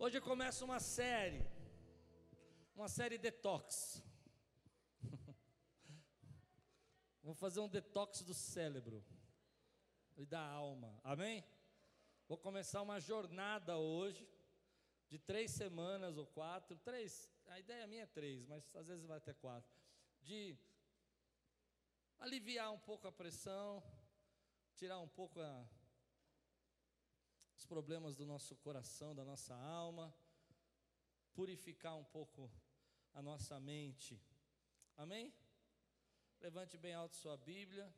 Hoje começa uma série, uma série detox. Vou fazer um detox do cérebro e da alma, amém? Vou começar uma jornada hoje, de três semanas ou quatro, três, a ideia minha é três, mas às vezes vai até quatro, de aliviar um pouco a pressão, tirar um pouco a, os problemas do nosso coração, da nossa alma, purificar um pouco a nossa mente. Amém? Levante bem alto sua Bíblia.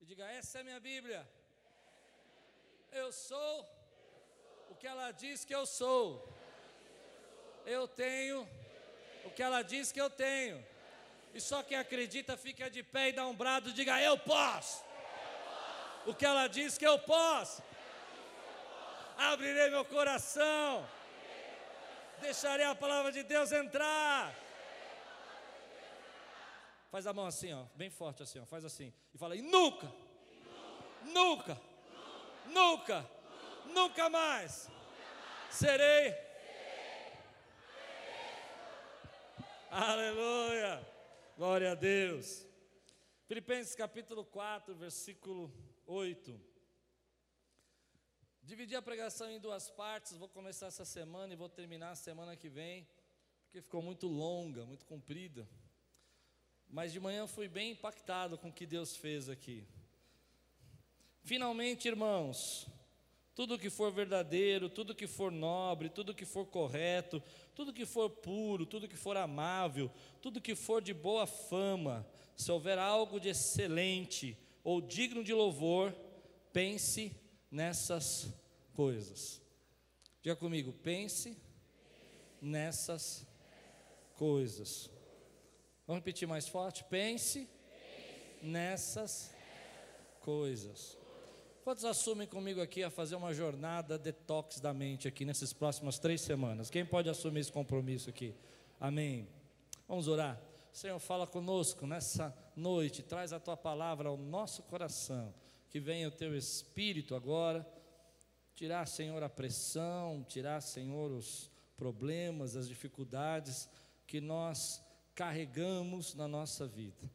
E diga: Essa é minha Bíblia. Eu sou o que ela diz que eu sou. Eu tenho o que ela diz que eu tenho. E só quem acredita fica de pé e dá um brado diga: Eu posso o que ela diz que eu posso. Abrirei meu coração. Deixarei a palavra de Deus entrar. Faz a mão assim, ó, bem forte assim, ó, faz assim. E fala: e nunca, nunca, nunca, nunca mais serei. Aleluia. Glória a Deus. Filipenses capítulo 4, versículo 8. Dividi a pregação em duas partes, vou começar essa semana e vou terminar a semana que vem, porque ficou muito longa, muito comprida. Mas de manhã fui bem impactado com o que Deus fez aqui. Finalmente, irmãos, tudo que for verdadeiro, tudo que for nobre, tudo que for correto, tudo que for puro, tudo que for amável, tudo que for de boa fama, se houver algo de excelente, ou digno de louvor, pense nessas coisas. Diga comigo, pense nessas coisas. Vamos repetir mais forte? Pense nessas coisas. Quantos assumem comigo aqui a fazer uma jornada detox da mente aqui nessas próximas três semanas? Quem pode assumir esse compromisso aqui? Amém. Vamos orar. Senhor, fala conosco nessa noite, traz a tua palavra ao nosso coração, que venha o teu espírito agora, tirar, Senhor, a pressão, tirar, Senhor, os problemas, as dificuldades que nós carregamos na nossa vida.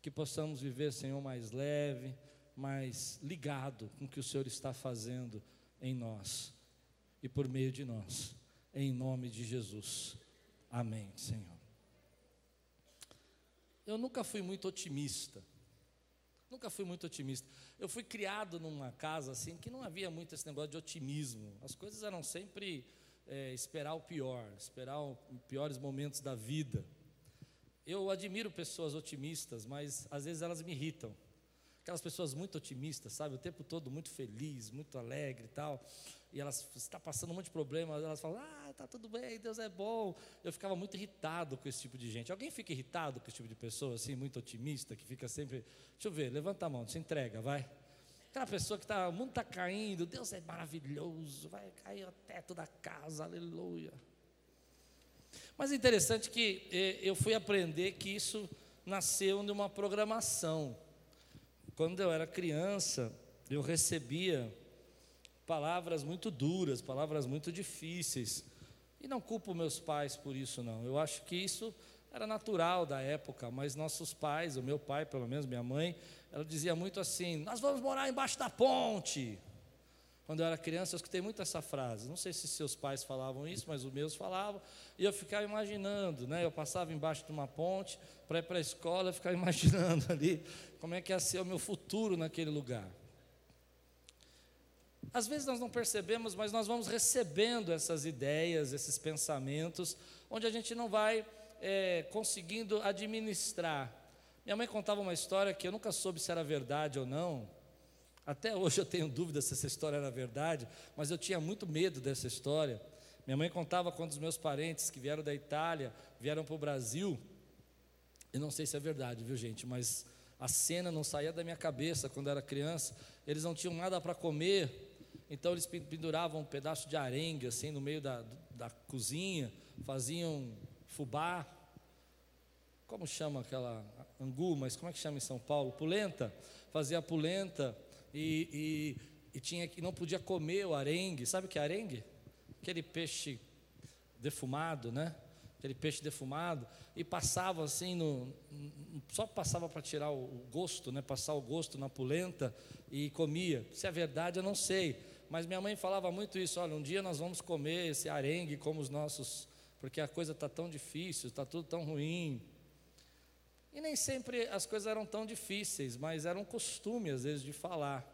Que possamos viver, Senhor, mais leve, mais ligado com o que o Senhor está fazendo em nós e por meio de nós. Em nome de Jesus. Amém, Senhor. Eu nunca fui muito otimista. Nunca fui muito otimista. Eu fui criado numa casa assim que não havia muito esse negócio de otimismo. As coisas eram sempre é, esperar o pior, esperar os piores momentos da vida. Eu admiro pessoas otimistas, mas às vezes elas me irritam. Aquelas pessoas muito otimistas, sabe? O tempo todo muito feliz, muito alegre e tal. E elas está passando um monte de problemas, elas falam: "Ah, tá tudo bem, Deus é bom". Eu ficava muito irritado com esse tipo de gente. Alguém fica irritado com esse tipo de pessoa assim, muito otimista, que fica sempre, deixa eu ver, levanta a mão, se entrega, vai. Aquela pessoa que está, o mundo está caindo, Deus é maravilhoso, vai cair o teto da casa, aleluia. Mas é interessante que eh, eu fui aprender que isso nasceu de uma programação. Quando eu era criança, eu recebia palavras muito duras, palavras muito difíceis. E não culpo meus pais por isso, não. Eu acho que isso era natural da época, mas nossos pais, o meu pai, pelo menos minha mãe, ela dizia muito assim: Nós vamos morar embaixo da ponte. Quando eu era criança, eu escutei muito essa frase. Não sei se seus pais falavam isso, mas os meus falavam. E eu ficava imaginando, né? Eu passava embaixo de uma ponte para ir para a escola, eu ficava imaginando ali como é que ia ser o meu futuro naquele lugar. Às vezes nós não percebemos, mas nós vamos recebendo essas ideias, esses pensamentos, onde a gente não vai é, conseguindo administrar. Minha mãe contava uma história que eu nunca soube se era verdade ou não, até hoje eu tenho dúvida se essa história era verdade, mas eu tinha muito medo dessa história. Minha mãe contava quando os meus parentes que vieram da Itália vieram para o Brasil. Eu não sei se é verdade, viu gente, mas a cena não saía da minha cabeça quando era criança. Eles não tinham nada para comer, então eles penduravam um pedaço de arengue assim no meio da, da cozinha, faziam fubá. Como chama aquela angu, mas como é que chama em São Paulo? Pulenta. Fazia pulenta e, e e tinha que não podia comer o arengue. Sabe o que é arengue? Aquele peixe defumado, né? Aquele peixe defumado e passava assim no só passava para tirar o, gosto, né? Passar o gosto na polenta e comia. Se é verdade, eu não sei, mas minha mãe falava muito isso. Olha, um dia nós vamos comer esse arengue como os nossos, porque a coisa está tão difícil, está tudo tão ruim. E nem sempre as coisas eram tão difíceis, mas era um costume às vezes de falar.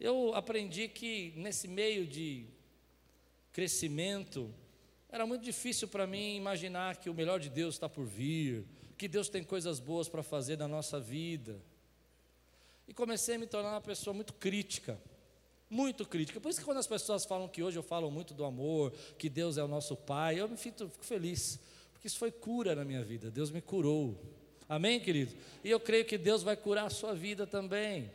Eu aprendi que nesse meio de crescimento, era muito difícil para mim imaginar que o melhor de Deus está por vir, que Deus tem coisas boas para fazer na nossa vida. E comecei a me tornar uma pessoa muito crítica, muito crítica. Por isso que quando as pessoas falam que hoje eu falo muito do amor, que Deus é o nosso Pai, eu me fico, fico feliz, porque isso foi cura na minha vida. Deus me curou. Amém, querido? E eu creio que Deus vai curar a sua vida também.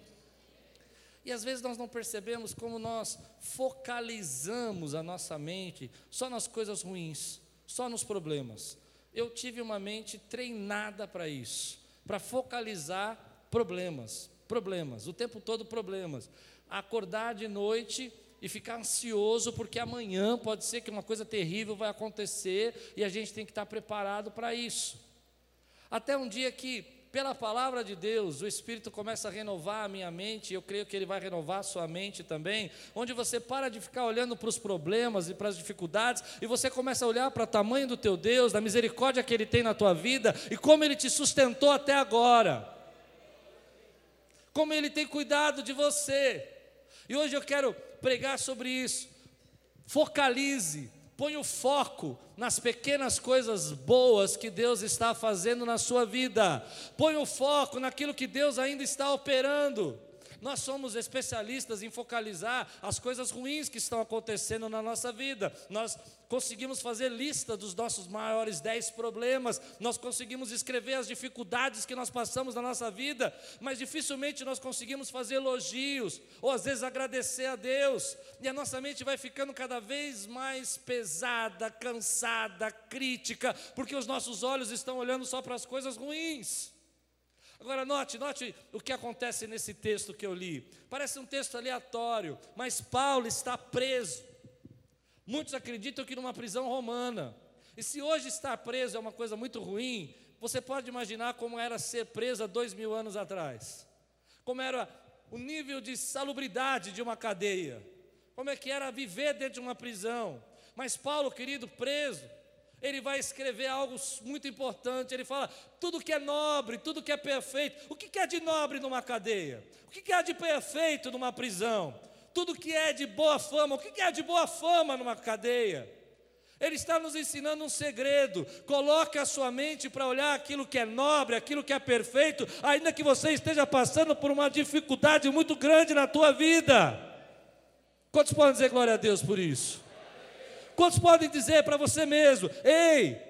E às vezes nós não percebemos como nós focalizamos a nossa mente só nas coisas ruins, só nos problemas. Eu tive uma mente treinada para isso, para focalizar problemas, problemas, o tempo todo problemas. Acordar de noite e ficar ansioso porque amanhã pode ser que uma coisa terrível vai acontecer e a gente tem que estar preparado para isso. Até um dia que pela palavra de Deus, o Espírito começa a renovar a minha mente, eu creio que Ele vai renovar a sua mente também, onde você para de ficar olhando para os problemas e para as dificuldades, e você começa a olhar para o tamanho do teu Deus, da misericórdia que Ele tem na tua vida, e como Ele te sustentou até agora, como Ele tem cuidado de você, e hoje eu quero pregar sobre isso, focalize, Põe o foco nas pequenas coisas boas que Deus está fazendo na sua vida. Põe o foco naquilo que Deus ainda está operando. Nós somos especialistas em focalizar as coisas ruins que estão acontecendo na nossa vida. Nós conseguimos fazer lista dos nossos maiores dez problemas, nós conseguimos escrever as dificuldades que nós passamos na nossa vida, mas dificilmente nós conseguimos fazer elogios, ou às vezes agradecer a Deus, e a nossa mente vai ficando cada vez mais pesada, cansada, crítica, porque os nossos olhos estão olhando só para as coisas ruins. Agora note, note o que acontece nesse texto que eu li. Parece um texto aleatório, mas Paulo está preso. Muitos acreditam que numa prisão romana. E se hoje estar preso é uma coisa muito ruim, você pode imaginar como era ser preso dois mil anos atrás. Como era o nível de salubridade de uma cadeia. Como é que era viver dentro de uma prisão. Mas Paulo, querido, preso, ele vai escrever algo muito importante. Ele fala: tudo que é nobre, tudo que é perfeito. O que é de nobre numa cadeia? O que é de perfeito numa prisão? Tudo que é de boa fama. O que é de boa fama numa cadeia? Ele está nos ensinando um segredo. Coloque a sua mente para olhar aquilo que é nobre, aquilo que é perfeito, ainda que você esteja passando por uma dificuldade muito grande na tua vida. Quantos podem dizer glória a Deus por isso? Quantos podem dizer para você mesmo: ei,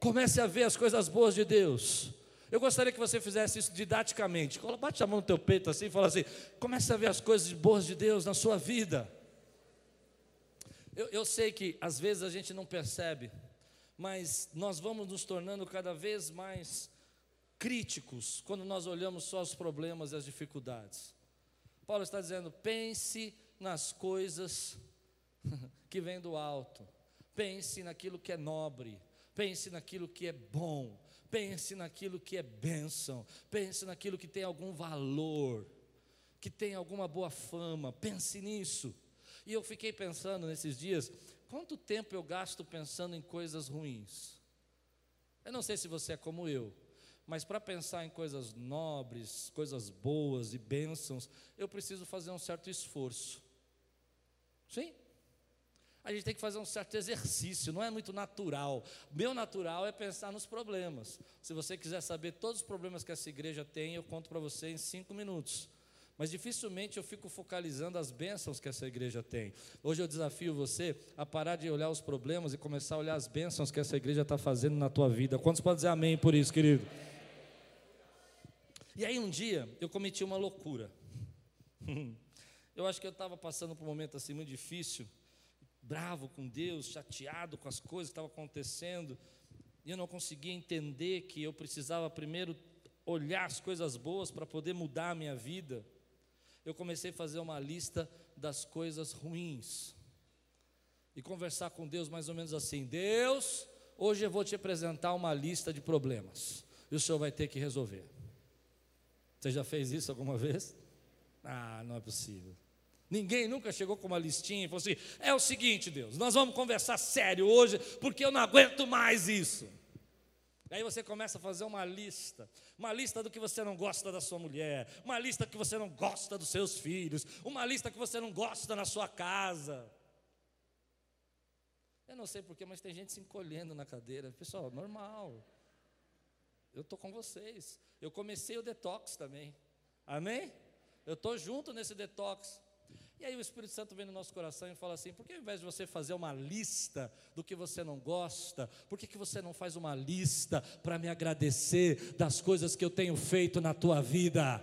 comece a ver as coisas boas de Deus? Eu gostaria que você fizesse isso didaticamente. Bate a mão no teu peito assim e fala assim: comece a ver as coisas boas de Deus na sua vida. Eu, eu sei que às vezes a gente não percebe, mas nós vamos nos tornando cada vez mais críticos quando nós olhamos só os problemas e as dificuldades. Paulo está dizendo: pense nas coisas que vem do alto. Pense naquilo que é nobre, pense naquilo que é bom, pense naquilo que é bênção, pense naquilo que tem algum valor, que tem alguma boa fama, pense nisso. E eu fiquei pensando nesses dias, quanto tempo eu gasto pensando em coisas ruins? Eu não sei se você é como eu, mas para pensar em coisas nobres, coisas boas e bênçãos, eu preciso fazer um certo esforço. Sim? A gente tem que fazer um certo exercício, não é muito natural. Meu natural é pensar nos problemas. Se você quiser saber todos os problemas que essa igreja tem, eu conto para você em cinco minutos. Mas dificilmente eu fico focalizando as bênçãos que essa igreja tem. Hoje eu desafio você a parar de olhar os problemas e começar a olhar as bênçãos que essa igreja está fazendo na tua vida. Quantos podem dizer amém por isso, querido? E aí um dia eu cometi uma loucura. Eu acho que eu estava passando por um momento assim muito difícil bravo com Deus, chateado com as coisas que estavam acontecendo, e eu não conseguia entender que eu precisava primeiro olhar as coisas boas para poder mudar a minha vida. eu comecei a fazer uma lista das coisas ruins e conversar com Deus mais ou menos assim: Deus, hoje eu vou te apresentar uma lista de problemas e o senhor vai ter que resolver. Você já fez isso alguma vez? Ah, não é possível. Ninguém nunca chegou com uma listinha e falou assim: é o seguinte, Deus, nós vamos conversar sério hoje, porque eu não aguento mais isso. Aí você começa a fazer uma lista, uma lista do que você não gosta da sua mulher, uma lista que você não gosta dos seus filhos, uma lista que você não gosta na sua casa. Eu não sei porquê, mas tem gente se encolhendo na cadeira. Pessoal, normal. Eu estou com vocês. Eu comecei o detox também. Amém? Eu estou junto nesse detox. E aí o Espírito Santo vem no nosso coração e fala assim: por que ao invés de você fazer uma lista do que você não gosta, por que, que você não faz uma lista para me agradecer das coisas que eu tenho feito na tua vida?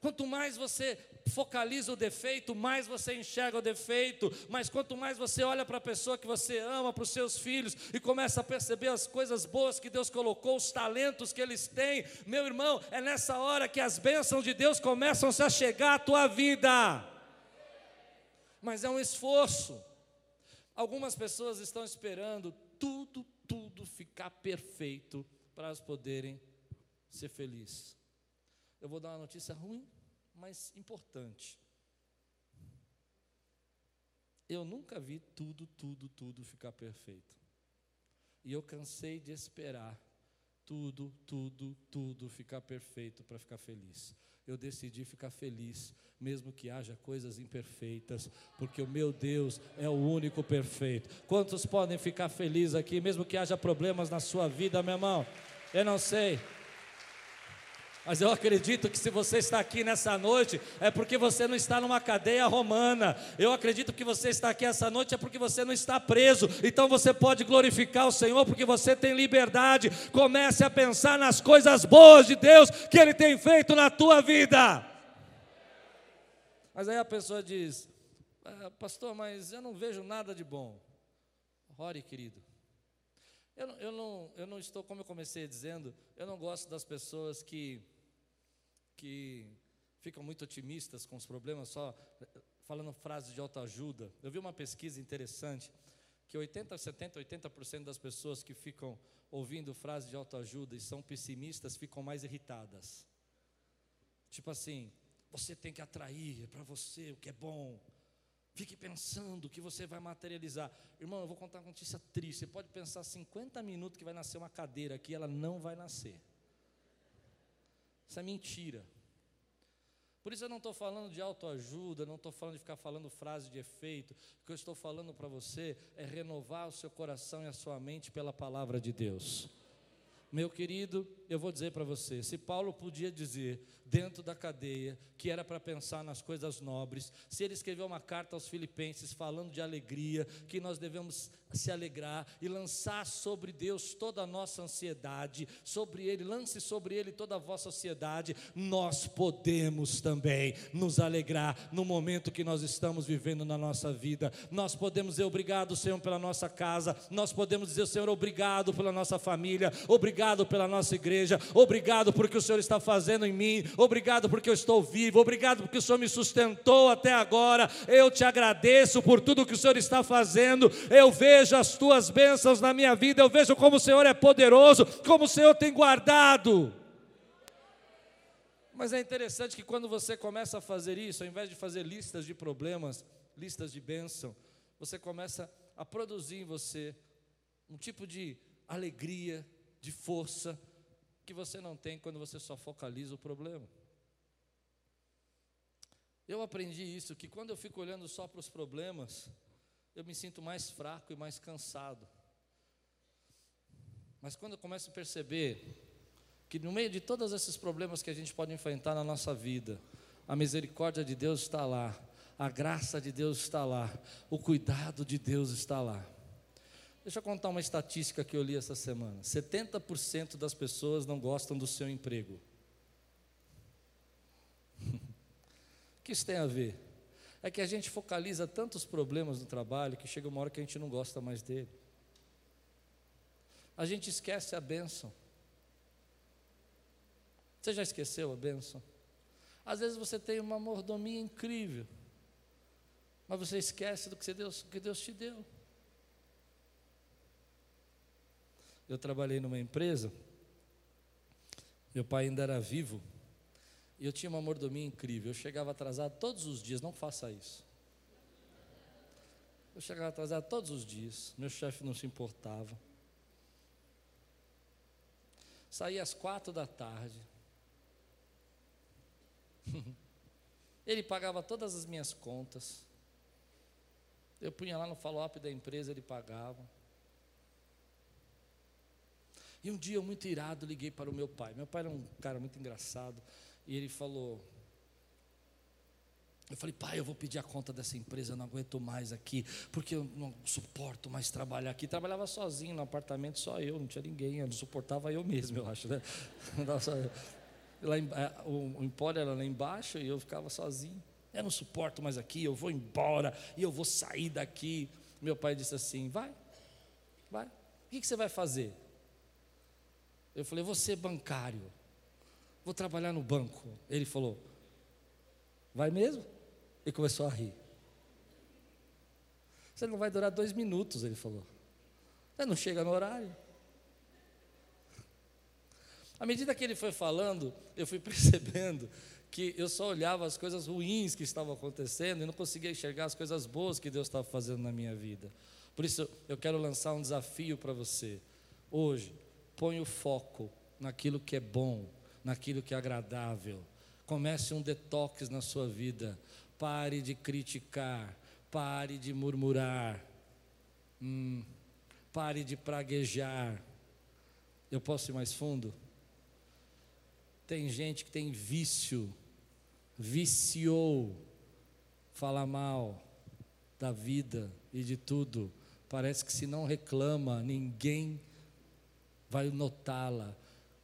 Quanto mais você focaliza o defeito, mais você enxerga o defeito, mas quanto mais você olha para a pessoa que você ama, para os seus filhos, e começa a perceber as coisas boas que Deus colocou, os talentos que eles têm, meu irmão, é nessa hora que as bênçãos de Deus começam -se a chegar à tua vida. Mas é um esforço. Algumas pessoas estão esperando tudo, tudo ficar perfeito para elas poderem ser felizes. Eu vou dar uma notícia ruim mas importante. Eu nunca vi tudo, tudo, tudo ficar perfeito. E eu cansei de esperar tudo, tudo, tudo ficar perfeito para ficar feliz. Eu decidi ficar feliz, mesmo que haja coisas imperfeitas, porque o meu Deus é o único perfeito. Quantos podem ficar felizes aqui, mesmo que haja problemas na sua vida, meu irmão? Eu não sei. Mas eu acredito que se você está aqui nessa noite, é porque você não está numa cadeia romana. Eu acredito que você está aqui essa noite é porque você não está preso. Então você pode glorificar o Senhor porque você tem liberdade. Comece a pensar nas coisas boas de Deus que Ele tem feito na tua vida. Mas aí a pessoa diz: ah, Pastor, mas eu não vejo nada de bom. Ore, querido. Eu eu, não, eu não estou, como eu comecei dizendo, eu não gosto das pessoas que, que ficam muito otimistas com os problemas, só falando frases de autoajuda. Eu vi uma pesquisa interessante que 80, 70, 80% das pessoas que ficam ouvindo frases de autoajuda e são pessimistas ficam mais irritadas. Tipo assim, você tem que atrair para você o que é bom. Fique pensando que você vai materializar. Irmão, eu vou contar uma notícia triste. Você pode pensar 50 minutos que vai nascer uma cadeira aqui, ela não vai nascer. Isso é mentira. Por isso eu não estou falando de autoajuda, não estou falando de ficar falando frase de efeito. O que eu estou falando para você é renovar o seu coração e a sua mente pela palavra de Deus. Meu querido, eu vou dizer para você: se Paulo podia dizer dentro da cadeia que era para pensar nas coisas nobres, se ele escreveu uma carta aos Filipenses falando de alegria, que nós devemos se alegrar e lançar sobre Deus toda a nossa ansiedade, sobre Ele, lance sobre Ele toda a vossa ansiedade, nós podemos também nos alegrar no momento que nós estamos vivendo na nossa vida. Nós podemos dizer obrigado, Senhor, pela nossa casa, nós podemos dizer, Senhor, obrigado pela nossa família, obrigado pela nossa igreja, obrigado porque o Senhor está fazendo em mim, obrigado porque eu estou vivo, obrigado porque o Senhor me sustentou até agora. Eu te agradeço por tudo que o Senhor está fazendo. Eu vejo as tuas bênçãos na minha vida, eu vejo como o Senhor é poderoso, como o Senhor tem guardado. Mas é interessante que quando você começa a fazer isso, ao invés de fazer listas de problemas, listas de bênção, você começa a produzir em você um tipo de alegria, de força, que você não tem quando você só focaliza o problema. Eu aprendi isso, que quando eu fico olhando só para os problemas, eu me sinto mais fraco e mais cansado. Mas quando eu começo a perceber que no meio de todos esses problemas que a gente pode enfrentar na nossa vida, a misericórdia de Deus está lá, a graça de Deus está lá, o cuidado de Deus está lá. Deixa eu contar uma estatística que eu li essa semana: 70% das pessoas não gostam do seu emprego. o que isso tem a ver? é que a gente focaliza tantos problemas no trabalho que chega uma hora que a gente não gosta mais dele. A gente esquece a bênção. Você já esqueceu a bênção? Às vezes você tem uma mordomia incrível, mas você esquece do que Deus, que Deus te deu. Eu trabalhei numa empresa, meu pai ainda era vivo, e eu tinha uma mordomia incrível. Eu chegava atrasado todos os dias, não faça isso. Eu chegava atrasado todos os dias, meu chefe não se importava. Saía às quatro da tarde. Ele pagava todas as minhas contas. Eu punha lá no follow-up da empresa, ele pagava. E um dia eu muito irado liguei para o meu pai. Meu pai era um cara muito engraçado. E ele falou: eu falei, pai, eu vou pedir a conta dessa empresa, eu não aguento mais aqui, porque eu não suporto mais trabalhar aqui. Trabalhava sozinho no apartamento, só eu, não tinha ninguém, eu não suportava eu mesmo, eu acho, né? lá em, é, o, o empório era lá embaixo e eu ficava sozinho. Eu não suporto mais aqui, eu vou embora e eu vou sair daqui. Meu pai disse assim: vai, vai, o que, que você vai fazer? Eu falei, vou ser bancário, vou trabalhar no banco. Ele falou, vai mesmo? e começou a rir. Você não vai durar dois minutos, ele falou. Você não chega no horário. À medida que ele foi falando, eu fui percebendo que eu só olhava as coisas ruins que estavam acontecendo e não conseguia enxergar as coisas boas que Deus estava fazendo na minha vida. Por isso, eu quero lançar um desafio para você. Hoje, põe o foco naquilo que é bom, naquilo que é agradável. Comece um detox na sua vida. Pare de criticar, pare de murmurar, hum, pare de praguejar. Eu posso ir mais fundo? Tem gente que tem vício, viciou, fala mal da vida e de tudo. Parece que se não reclama, ninguém vai notá-la.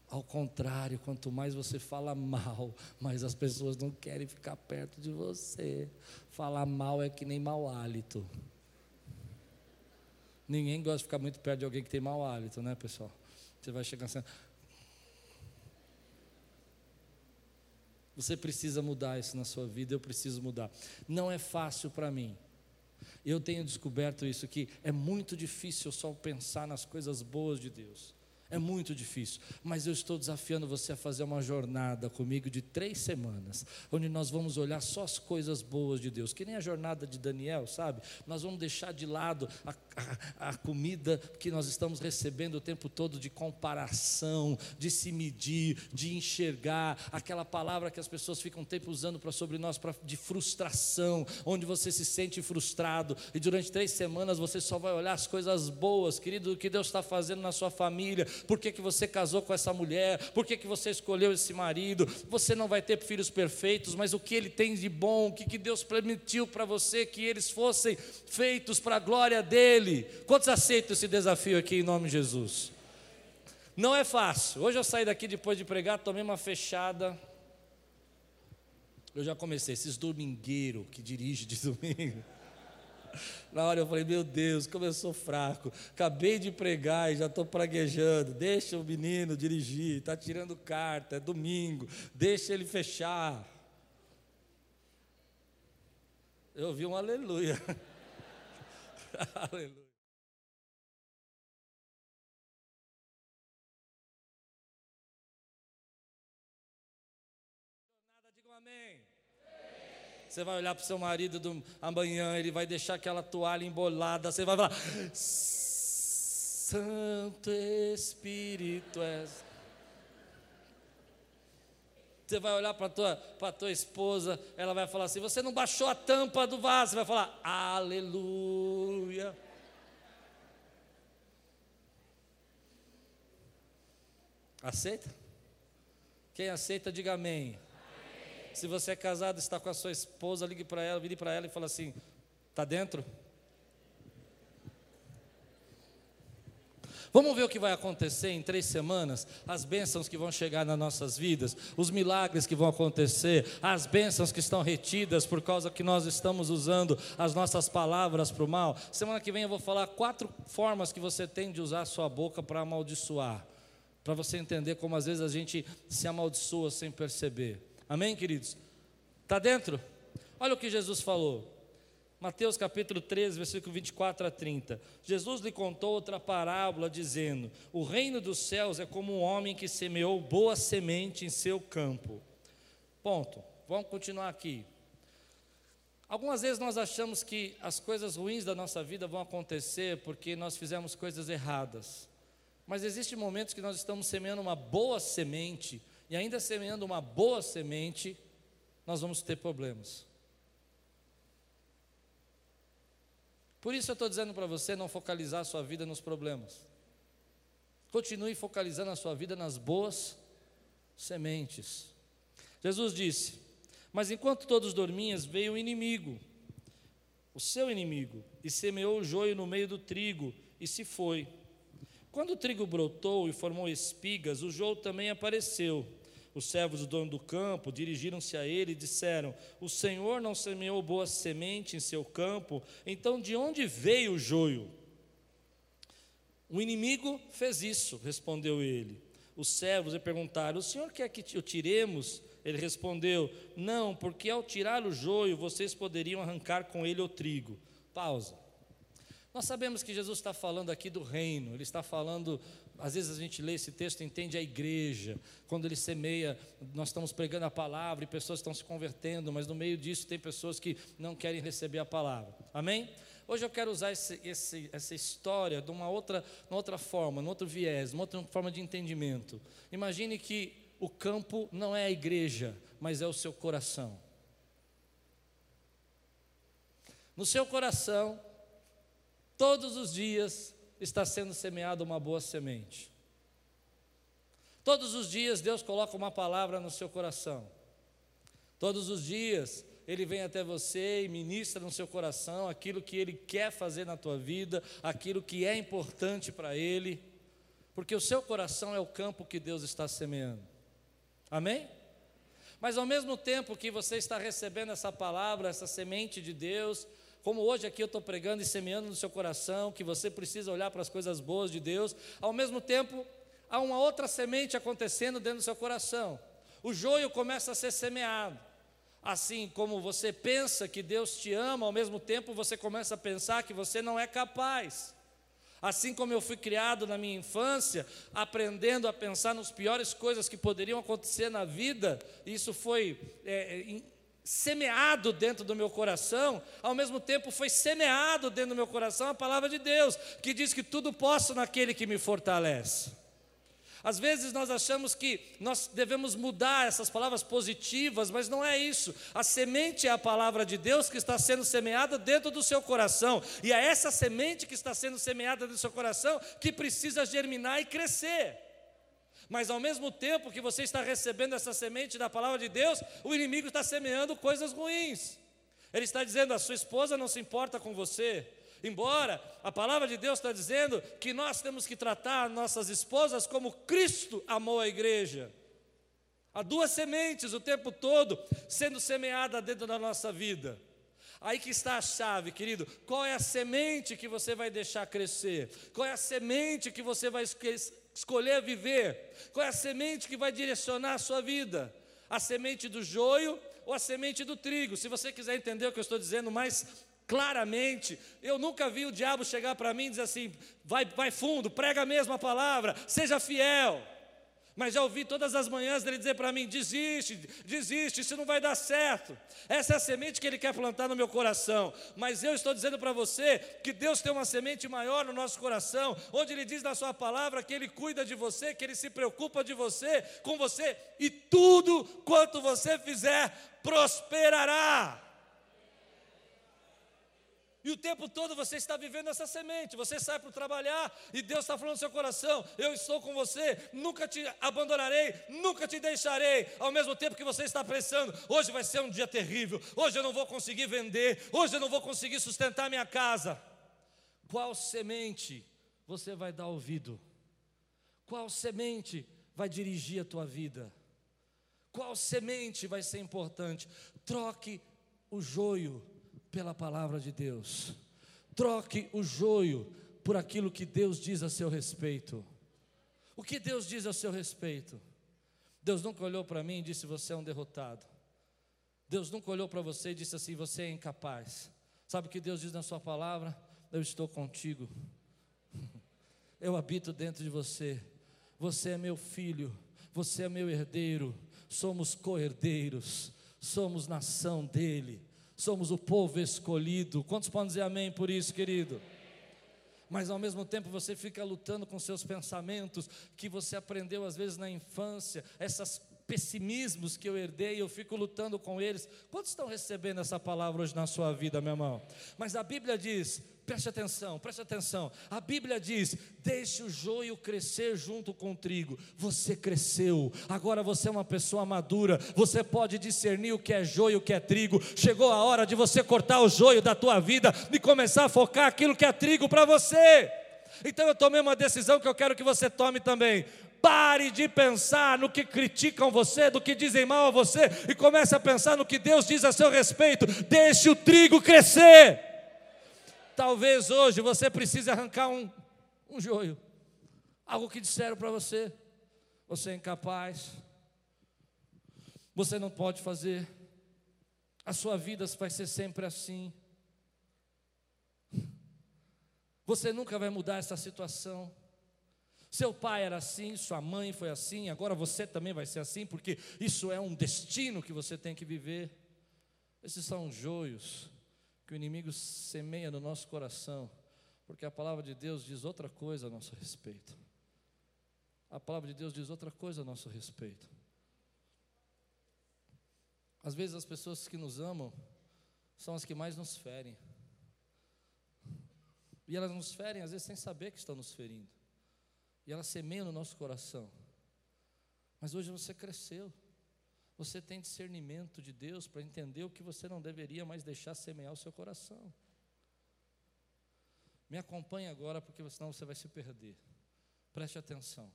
Ao contrário, quanto mais você fala mal, mais as pessoas não querem ficar perto de você. Falar mal é que nem mau hálito. Ninguém gosta de ficar muito perto de alguém que tem mau hálito, né, pessoal? Você vai chegar assim. Você precisa mudar isso na sua vida, eu preciso mudar. Não é fácil para mim. Eu tenho descoberto isso que é muito difícil só pensar nas coisas boas de Deus. É muito difícil, mas eu estou desafiando você a fazer uma jornada comigo de três semanas, onde nós vamos olhar só as coisas boas de Deus, que nem a jornada de Daniel, sabe? Nós vamos deixar de lado a, a, a comida que nós estamos recebendo o tempo todo de comparação, de se medir, de enxergar, aquela palavra que as pessoas ficam tempo usando para sobre nós, pra, de frustração, onde você se sente frustrado, e durante três semanas você só vai olhar as coisas boas, querido, o que Deus está fazendo na sua família por que, que você casou com essa mulher, por que, que você escolheu esse marido. Você não vai ter filhos perfeitos, mas o que ele tem de bom, o que, que Deus permitiu para você que eles fossem feitos para a glória dele. Quantos aceitam esse desafio aqui em nome de Jesus? Não é fácil. Hoje eu saí daqui depois de pregar, tomei uma fechada. Eu já comecei, esses domingueiros que dirige de domingo. Na hora eu falei, meu Deus, como eu sou fraco. Acabei de pregar e já estou praguejando. Deixa o menino dirigir, está tirando carta, é domingo. Deixa ele fechar. Eu ouvi um aleluia. aleluia. Um amém. Você vai olhar para o seu marido do, amanhã, ele vai deixar aquela toalha embolada. Você vai falar: Santo Espírito és. Você vai olhar para tua, a tua esposa, ela vai falar assim: Você não baixou a tampa do vaso. Você vai falar: Aleluia. Aceita? Quem aceita, diga amém. Se você é casado, está com a sua esposa, ligue para ela, vire para ela e fala assim: está dentro? Vamos ver o que vai acontecer em três semanas, as bênçãos que vão chegar nas nossas vidas, os milagres que vão acontecer, as bênçãos que estão retidas por causa que nós estamos usando as nossas palavras para o mal. Semana que vem eu vou falar quatro formas que você tem de usar a sua boca para amaldiçoar, para você entender como às vezes a gente se amaldiçoa sem perceber. Amém, queridos? Está dentro? Olha o que Jesus falou. Mateus capítulo 13, versículo 24 a 30. Jesus lhe contou outra parábola, dizendo: O reino dos céus é como um homem que semeou boa semente em seu campo. Ponto. Vamos continuar aqui. Algumas vezes nós achamos que as coisas ruins da nossa vida vão acontecer porque nós fizemos coisas erradas. Mas existem momentos que nós estamos semeando uma boa semente, e ainda semeando uma boa semente, nós vamos ter problemas. Por isso eu estou dizendo para você não focalizar a sua vida nos problemas. Continue focalizando a sua vida nas boas sementes. Jesus disse: Mas enquanto todos dormiam, veio o inimigo, o seu inimigo, e semeou o joio no meio do trigo, e se foi. Quando o trigo brotou e formou espigas, o joio também apareceu. Os servos do dono do campo dirigiram-se a ele e disseram: O Senhor não semeou boa semente em seu campo, então de onde veio o joio? O inimigo fez isso, respondeu ele. Os servos lhe perguntaram: O senhor quer que o tiremos? Ele respondeu: Não, porque ao tirar o joio, vocês poderiam arrancar com ele o trigo. Pausa. Nós sabemos que Jesus está falando aqui do reino, ele está falando às vezes a gente lê esse texto entende a igreja. Quando ele semeia, nós estamos pregando a palavra e pessoas estão se convertendo, mas no meio disso tem pessoas que não querem receber a palavra. Amém? Hoje eu quero usar esse, esse, essa história de uma outra, uma outra forma, um outro viés, uma outra forma de entendimento. Imagine que o campo não é a igreja, mas é o seu coração. No seu coração, todos os dias, está sendo semeada uma boa semente. Todos os dias Deus coloca uma palavra no seu coração. Todos os dias Ele vem até você e ministra no seu coração aquilo que Ele quer fazer na tua vida, aquilo que é importante para Ele, porque o seu coração é o campo que Deus está semeando. Amém? Mas ao mesmo tempo que você está recebendo essa palavra, essa semente de Deus, como hoje aqui eu estou pregando e semeando no seu coração, que você precisa olhar para as coisas boas de Deus, ao mesmo tempo, há uma outra semente acontecendo dentro do seu coração. O joio começa a ser semeado. Assim como você pensa que Deus te ama, ao mesmo tempo você começa a pensar que você não é capaz. Assim como eu fui criado na minha infância, aprendendo a pensar nas piores coisas que poderiam acontecer na vida, isso foi é, semeado dentro do meu coração, ao mesmo tempo foi semeado dentro do meu coração a palavra de Deus, que diz que tudo posso naquele que me fortalece. Às vezes nós achamos que nós devemos mudar essas palavras positivas, mas não é isso. A semente é a palavra de Deus que está sendo semeada dentro do seu coração, e é essa semente que está sendo semeada do seu coração que precisa germinar e crescer. Mas ao mesmo tempo que você está recebendo essa semente da palavra de Deus, o inimigo está semeando coisas ruins. Ele está dizendo: a sua esposa não se importa com você. Embora a palavra de Deus está dizendo que nós temos que tratar nossas esposas como Cristo amou a igreja. Há duas sementes o tempo todo sendo semeada dentro da nossa vida. Aí que está a chave, querido. Qual é a semente que você vai deixar crescer? Qual é a semente que você vai escolher viver? Qual é a semente que vai direcionar a sua vida? A semente do joio ou a semente do trigo? Se você quiser entender o que eu estou dizendo mais claramente, eu nunca vi o diabo chegar para mim e dizer assim: vai, vai fundo, prega a mesma palavra, seja fiel. Mas já ouvi todas as manhãs dele dizer para mim: desiste, desiste, isso não vai dar certo. Essa é a semente que ele quer plantar no meu coração. Mas eu estou dizendo para você que Deus tem uma semente maior no nosso coração, onde ele diz na sua palavra que ele cuida de você, que ele se preocupa de você, com você, e tudo quanto você fizer prosperará. E o tempo todo você está vivendo essa semente. Você sai para trabalhar e Deus está falando no seu coração: Eu estou com você, nunca te abandonarei, nunca te deixarei. Ao mesmo tempo que você está pensando: Hoje vai ser um dia terrível, hoje eu não vou conseguir vender, hoje eu não vou conseguir sustentar minha casa. Qual semente você vai dar ouvido? Qual semente vai dirigir a tua vida? Qual semente vai ser importante? Troque o joio pela palavra de Deus. Troque o joio por aquilo que Deus diz a seu respeito. O que Deus diz a seu respeito? Deus nunca olhou para mim e disse: Você é um derrotado. Deus nunca olhou para você e disse assim: Você é incapaz. Sabe o que Deus diz na Sua palavra? Eu estou contigo. Eu habito dentro de você. Você é meu filho. Você é meu herdeiro. Somos co-herdeiros. Somos nação dele. Somos o povo escolhido. Quantos podem dizer amém por isso, querido? mas ao mesmo tempo você fica lutando com seus pensamentos que você aprendeu às vezes na infância, essas pessimismos que eu herdei, eu fico lutando com eles. Quantos estão recebendo essa palavra hoje na sua vida, meu irmão? Mas a Bíblia diz: preste atenção, preste atenção. A Bíblia diz: deixe o joio crescer junto com o trigo. Você cresceu, agora você é uma pessoa madura, você pode discernir o que é joio e o que é trigo. Chegou a hora de você cortar o joio da tua vida e começar a focar aquilo que é trigo para você. Então eu tomei uma decisão que eu quero que você tome também. Pare de pensar no que criticam você, do que dizem mal a você, e comece a pensar no que Deus diz a seu respeito. Deixe o trigo crescer. Talvez hoje você precise arrancar um, um joio, algo que disseram para você. Você é incapaz, você não pode fazer, a sua vida vai ser sempre assim. Você nunca vai mudar essa situação. Seu pai era assim, sua mãe foi assim, agora você também vai ser assim, porque isso é um destino que você tem que viver. Esses são joios que o inimigo semeia no nosso coração, porque a palavra de Deus diz outra coisa a nosso respeito. A palavra de Deus diz outra coisa a nosso respeito. Às vezes as pessoas que nos amam são as que mais nos ferem. E elas nos ferem às vezes sem saber que estão nos ferindo e ela semeia no nosso coração. Mas hoje você cresceu, você tem discernimento de Deus para entender o que você não deveria mais deixar semear o seu coração. Me acompanhe agora, porque senão você vai se perder. Preste atenção,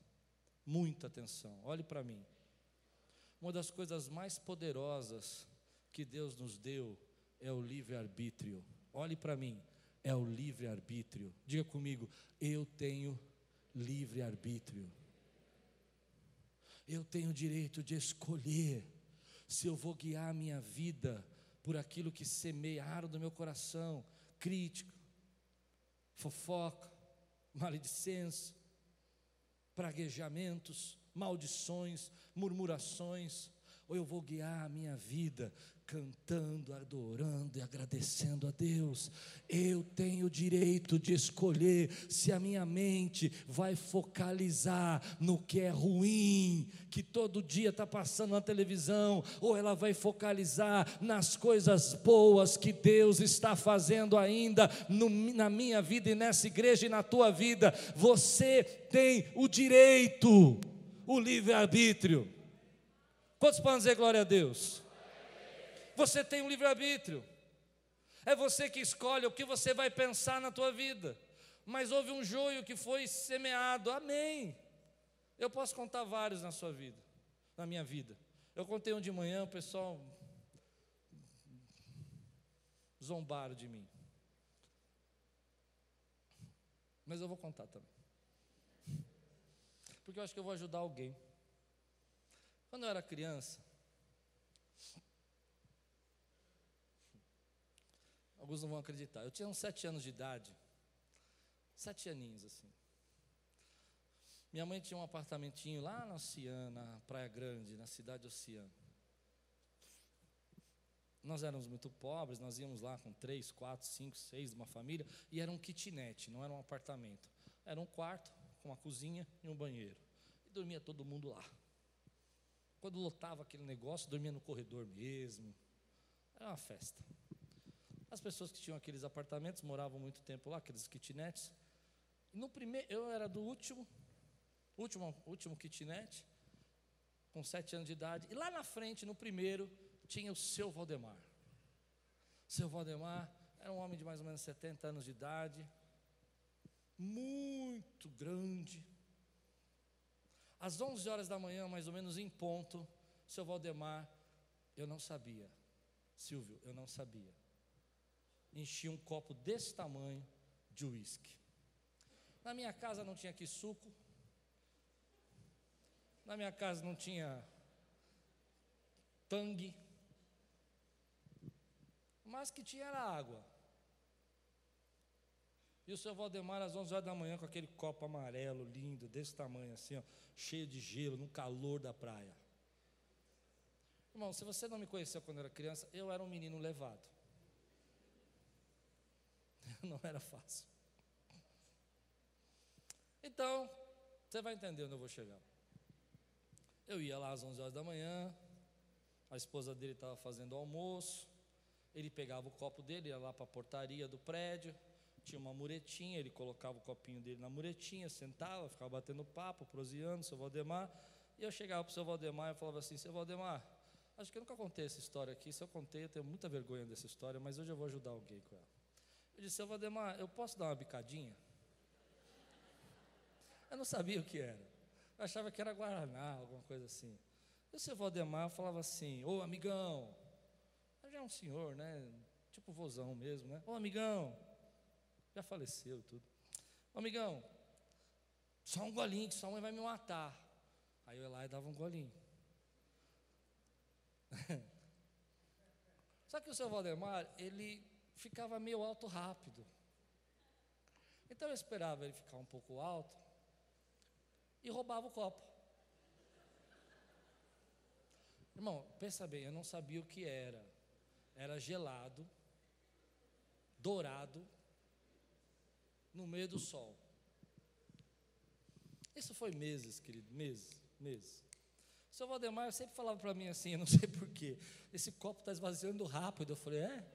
muita atenção, olhe para mim. Uma das coisas mais poderosas que Deus nos deu é o livre-arbítrio. Olhe para mim, é o livre-arbítrio. Diga comigo, eu tenho livre arbítrio. Eu tenho o direito de escolher se eu vou guiar a minha vida por aquilo que semearam no meu coração, crítico, fofoca, maledicência, praguejamentos, maldições, murmurações, ou eu vou guiar a minha vida cantando, adorando e agradecendo a Deus. Eu tenho o direito de escolher se a minha mente vai focalizar no que é ruim, que todo dia está passando na televisão, ou ela vai focalizar nas coisas boas que Deus está fazendo ainda no, na minha vida e nessa igreja e na tua vida. Você tem o direito, o livre-arbítrio. Quantos podem dizer glória a Deus? Você tem um livre-arbítrio. É você que escolhe o que você vai pensar na tua vida. Mas houve um joio que foi semeado. Amém. Eu posso contar vários na sua vida, na minha vida. Eu contei um de manhã, o pessoal zombaram de mim. Mas eu vou contar também. Porque eu acho que eu vou ajudar alguém. Quando eu era criança, Alguns não vão acreditar. Eu tinha uns sete anos de idade. Sete aninhos, assim. Minha mãe tinha um apartamentinho lá na Oceana, na Praia Grande, na cidade de Oceana. Nós éramos muito pobres, nós íamos lá com três, quatro, cinco, seis, uma família, e era um kitnet, não era um apartamento. Era um quarto com uma cozinha e um banheiro. E dormia todo mundo lá. Quando lotava aquele negócio, dormia no corredor mesmo. Era uma festa. As pessoas que tinham aqueles apartamentos moravam muito tempo lá, aqueles kitnets. No primeiro, eu era do último, último, último kitnet, com sete anos de idade. E lá na frente, no primeiro, tinha o seu Valdemar. Seu Valdemar era um homem de mais ou menos 70 anos de idade, muito grande. Às 11 horas da manhã, mais ou menos em ponto, seu Valdemar, eu não sabia. Silvio, eu não sabia enchia um copo desse tamanho de uísque. Na minha casa não tinha aqui suco. Na minha casa não tinha tangue. mas que tinha era água. E o seu Valdemar, às 11 horas da manhã, com aquele copo amarelo, lindo, desse tamanho assim, ó, cheio de gelo, no calor da praia. Irmão, se você não me conheceu quando era criança, eu era um menino levado. Não era fácil. Então, você vai entender onde eu vou chegar. Eu ia lá às 11 horas da manhã, a esposa dele estava fazendo almoço, ele pegava o copo dele, ia lá para a portaria do prédio, tinha uma muretinha, ele colocava o copinho dele na muretinha, sentava, ficava batendo papo, proseando, seu Valdemar, e eu chegava para o seu Valdemar e falava assim, seu Valdemar, acho que eu nunca contei essa história aqui, se eu contei eu tenho muita vergonha dessa história, mas hoje eu vou ajudar alguém com ela. Eu disse, seu Valdemar, eu posso dar uma bicadinha? Eu não sabia o que era, eu achava que era Guaraná, alguma coisa assim. E o seu Valdemar falava assim, ô amigão, já é um senhor, né, tipo vozão mesmo, né, ô amigão, já faleceu tudo. Amigão, só um golinho que sua mãe vai me matar. Aí eu ia lá e dava um golinho. Só que o seu Valdemar, ele ficava meio alto rápido. Então eu esperava ele ficar um pouco alto e roubava o copo. Irmão, pensa bem, eu não sabia o que era. Era gelado, dourado, no meio do sol. Isso foi meses, querido, meses, meses. O seu Valdemar sempre falava para mim assim, eu não sei porquê, esse copo está esvaziando rápido. Eu falei, é?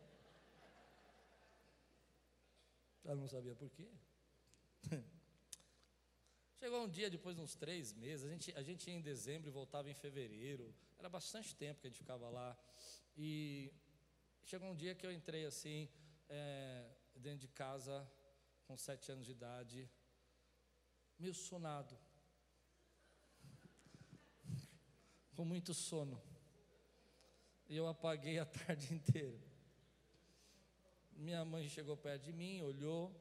Ela não sabia porquê. Chegou um dia, depois de uns três meses, a gente, a gente ia em dezembro e voltava em fevereiro. Era bastante tempo que a gente ficava lá. E chegou um dia que eu entrei assim, é, dentro de casa, com sete anos de idade, meio sonado, com muito sono. E eu apaguei a tarde inteira. Minha mãe chegou perto de mim, olhou,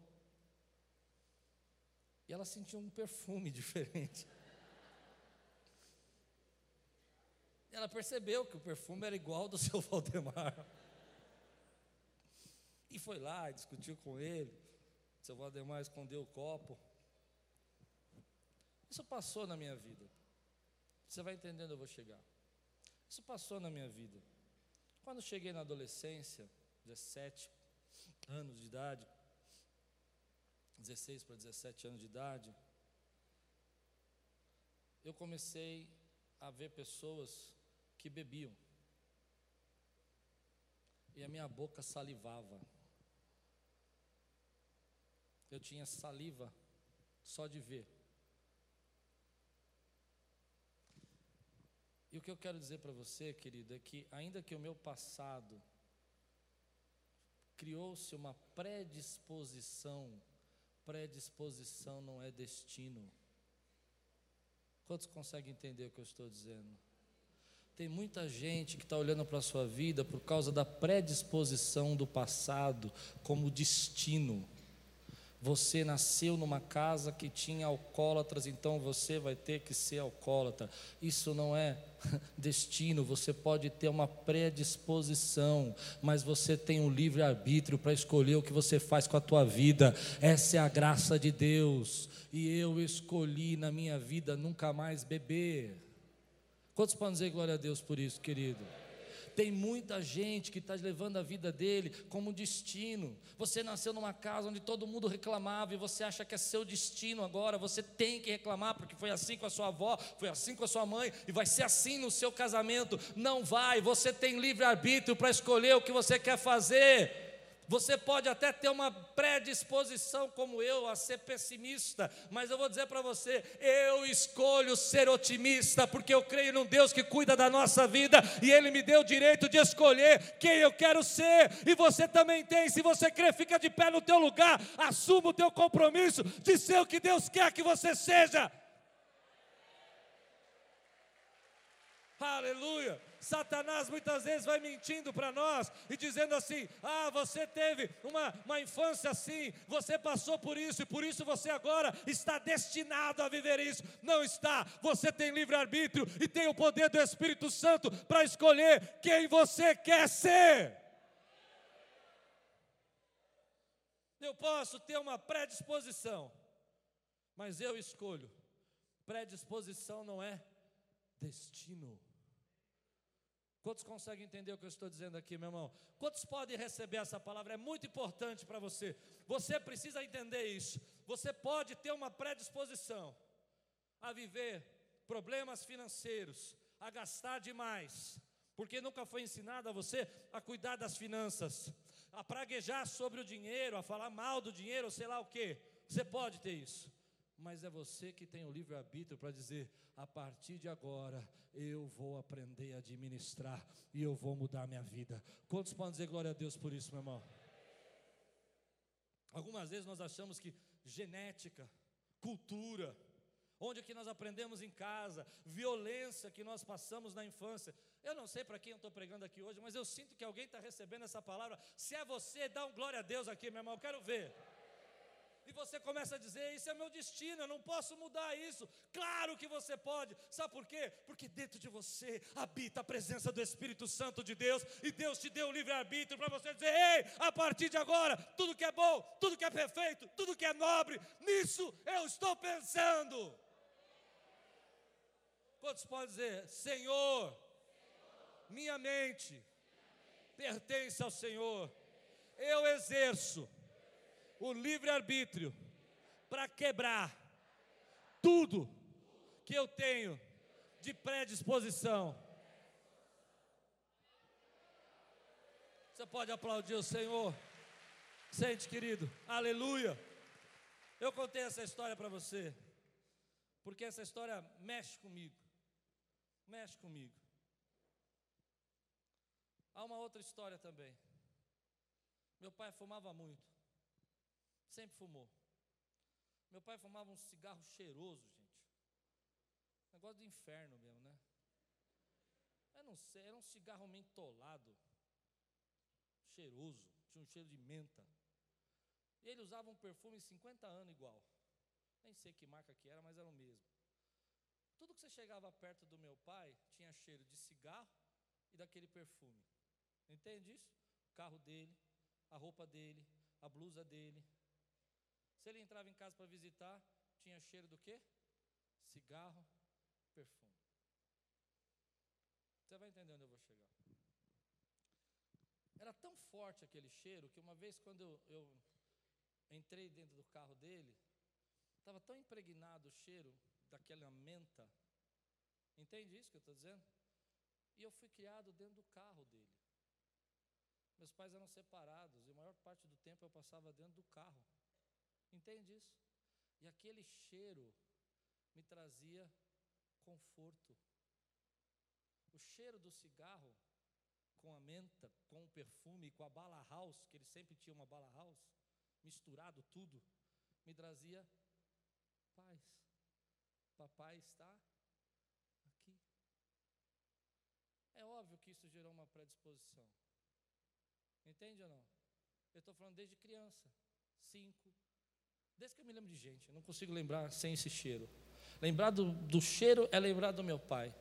e ela sentiu um perfume diferente. Ela percebeu que o perfume era igual ao do seu Valdemar. E foi lá discutiu com ele. Seu Valdemar escondeu o copo. Isso passou na minha vida. Você vai entendendo, eu vou chegar. Isso passou na minha vida. Quando cheguei na adolescência, 17 anos de idade, 16 para 17 anos de idade, eu comecei a ver pessoas que bebiam. E a minha boca salivava. Eu tinha saliva só de ver. E o que eu quero dizer para você, querido, é que ainda que o meu passado criou-se uma predisposição, predisposição não é destino. Quantos conseguem entender o que eu estou dizendo? Tem muita gente que está olhando para a sua vida por causa da predisposição do passado como destino. Você nasceu numa casa que tinha alcoólatras, então você vai ter que ser alcoólatra. Isso não é destino, você pode ter uma predisposição, mas você tem um livre arbítrio para escolher o que você faz com a tua vida. Essa é a graça de Deus. E eu escolhi na minha vida nunca mais beber. Quantos podem dizer glória a Deus por isso, querido? Tem muita gente que está levando a vida dele como destino. Você nasceu numa casa onde todo mundo reclamava e você acha que é seu destino agora. Você tem que reclamar porque foi assim com a sua avó, foi assim com a sua mãe e vai ser assim no seu casamento. Não vai. Você tem livre arbítrio para escolher o que você quer fazer. Você pode até ter uma predisposição, como eu, a ser pessimista, mas eu vou dizer para você: eu escolho ser otimista, porque eu creio num Deus que cuida da nossa vida e Ele me deu o direito de escolher quem eu quero ser, e você também tem. Se você crê, fica de pé no teu lugar, assuma o teu compromisso de ser o que Deus quer que você seja. Aleluia. Satanás muitas vezes vai mentindo para nós e dizendo assim: ah, você teve uma, uma infância assim, você passou por isso e por isso você agora está destinado a viver isso. Não está, você tem livre-arbítrio e tem o poder do Espírito Santo para escolher quem você quer ser. Eu posso ter uma predisposição, mas eu escolho. Predisposição não é destino. Quantos conseguem entender o que eu estou dizendo aqui, meu irmão? Quantos podem receber essa palavra? É muito importante para você. Você precisa entender isso. Você pode ter uma predisposição a viver problemas financeiros, a gastar demais, porque nunca foi ensinado a você a cuidar das finanças, a praguejar sobre o dinheiro, a falar mal do dinheiro, sei lá o que. Você pode ter isso mas é você que tem o livre-arbítrio para dizer: a partir de agora eu vou aprender a administrar e eu vou mudar minha vida. Quantos podem dizer glória a Deus por isso, meu irmão? Algumas vezes nós achamos que genética, cultura, onde que nós aprendemos em casa, violência que nós passamos na infância. Eu não sei para quem eu estou pregando aqui hoje, mas eu sinto que alguém está recebendo essa palavra. Se é você, dá um glória a Deus aqui, meu irmão, eu quero ver e você começa a dizer: Isso é meu destino, eu não posso mudar isso. Claro que você pode, sabe por quê? Porque dentro de você habita a presença do Espírito Santo de Deus, e Deus te deu o livre-arbítrio para você dizer: Ei, a partir de agora, tudo que é bom, tudo que é perfeito, tudo que é nobre, nisso eu estou pensando. Quantos podem dizer: Senhor, minha mente pertence ao Senhor, eu exerço o livre-arbítrio para quebrar tudo que eu tenho de predisposição. Você pode aplaudir o Senhor? Sente, querido. Aleluia. Eu contei essa história para você, porque essa história mexe comigo. Mexe comigo. Há uma outra história também. Meu pai fumava muito. Sempre fumou. Meu pai fumava um cigarro cheiroso, gente. Negócio do inferno mesmo, né? Eu não sei, era um cigarro mentolado, cheiroso, tinha um cheiro de menta. E ele usava um perfume 50 anos igual. Nem sei que marca que era, mas era o mesmo. Tudo que você chegava perto do meu pai tinha cheiro de cigarro e daquele perfume. Entende isso? O carro dele, a roupa dele, a blusa dele, se ele entrava em casa para visitar, tinha cheiro do quê? Cigarro, perfume. Você vai entender onde eu vou chegar. Era tão forte aquele cheiro que uma vez quando eu, eu entrei dentro do carro dele, estava tão impregnado o cheiro daquela menta. Entende isso que eu estou dizendo? E eu fui criado dentro do carro dele. Meus pais eram separados e a maior parte do tempo eu passava dentro do carro. Entende isso? E aquele cheiro me trazia conforto. O cheiro do cigarro com a menta, com o perfume, com a bala house, que ele sempre tinha uma bala house, misturado tudo, me trazia paz. Papai está aqui. É óbvio que isso gerou uma predisposição. Entende ou não? Eu estou falando desde criança, cinco, Desde que eu me lembro de gente, não consigo lembrar sem esse cheiro. Lembrar do, do cheiro é lembrar do meu pai.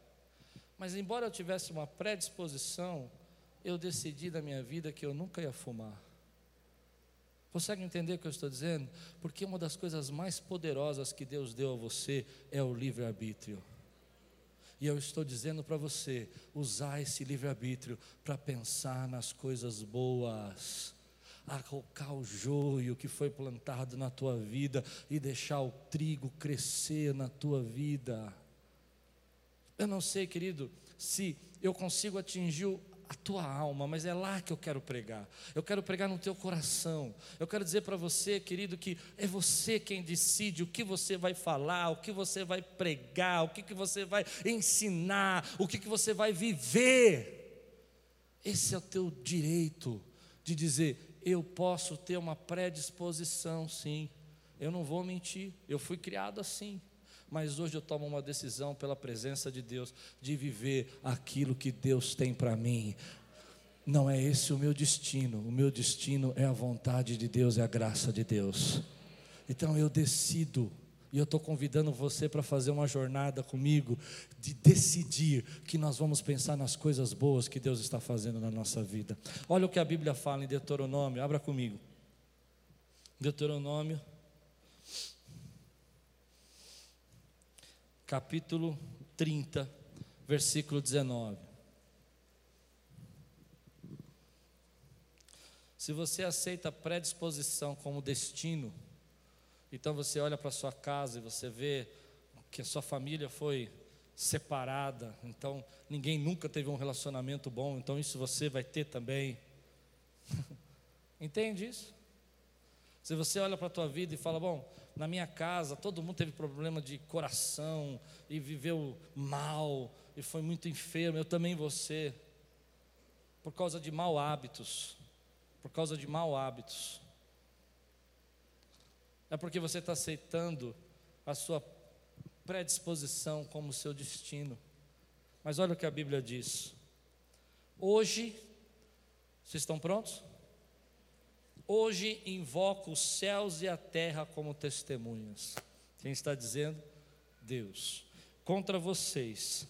Mas embora eu tivesse uma predisposição, eu decidi na minha vida que eu nunca ia fumar. Consegue entender o que eu estou dizendo? Porque uma das coisas mais poderosas que Deus deu a você é o livre-arbítrio. E eu estou dizendo para você, usar esse livre-arbítrio para pensar nas coisas boas arrocar o joio que foi plantado na tua vida e deixar o trigo crescer na tua vida. Eu não sei, querido, se eu consigo atingir a tua alma, mas é lá que eu quero pregar. Eu quero pregar no teu coração. Eu quero dizer para você, querido, que é você quem decide o que você vai falar, o que você vai pregar, o que, que você vai ensinar, o que, que você vai viver. Esse é o teu direito de dizer: eu posso ter uma predisposição, sim. Eu não vou mentir, eu fui criado assim. Mas hoje eu tomo uma decisão pela presença de Deus de viver aquilo que Deus tem para mim. Não é esse o meu destino, o meu destino é a vontade de Deus, é a graça de Deus. Então eu decido e eu estou convidando você para fazer uma jornada comigo, de decidir que nós vamos pensar nas coisas boas que Deus está fazendo na nossa vida. Olha o que a Bíblia fala em Deuteronômio, abra comigo. Deuteronômio, capítulo 30, versículo 19. Se você aceita a predisposição como destino, então você olha para sua casa e você vê que a sua família foi separada, então ninguém nunca teve um relacionamento bom, então isso você vai ter também. Entende isso? Se você olha para a tua vida e fala, bom, na minha casa todo mundo teve problema de coração e viveu mal e foi muito enfermo, eu também ser, por causa de mau hábitos por causa de mau hábitos. É porque você está aceitando a sua predisposição como seu destino. Mas olha o que a Bíblia diz. Hoje, vocês estão prontos? Hoje invoco os céus e a terra como testemunhas. Quem está dizendo? Deus. Contra vocês,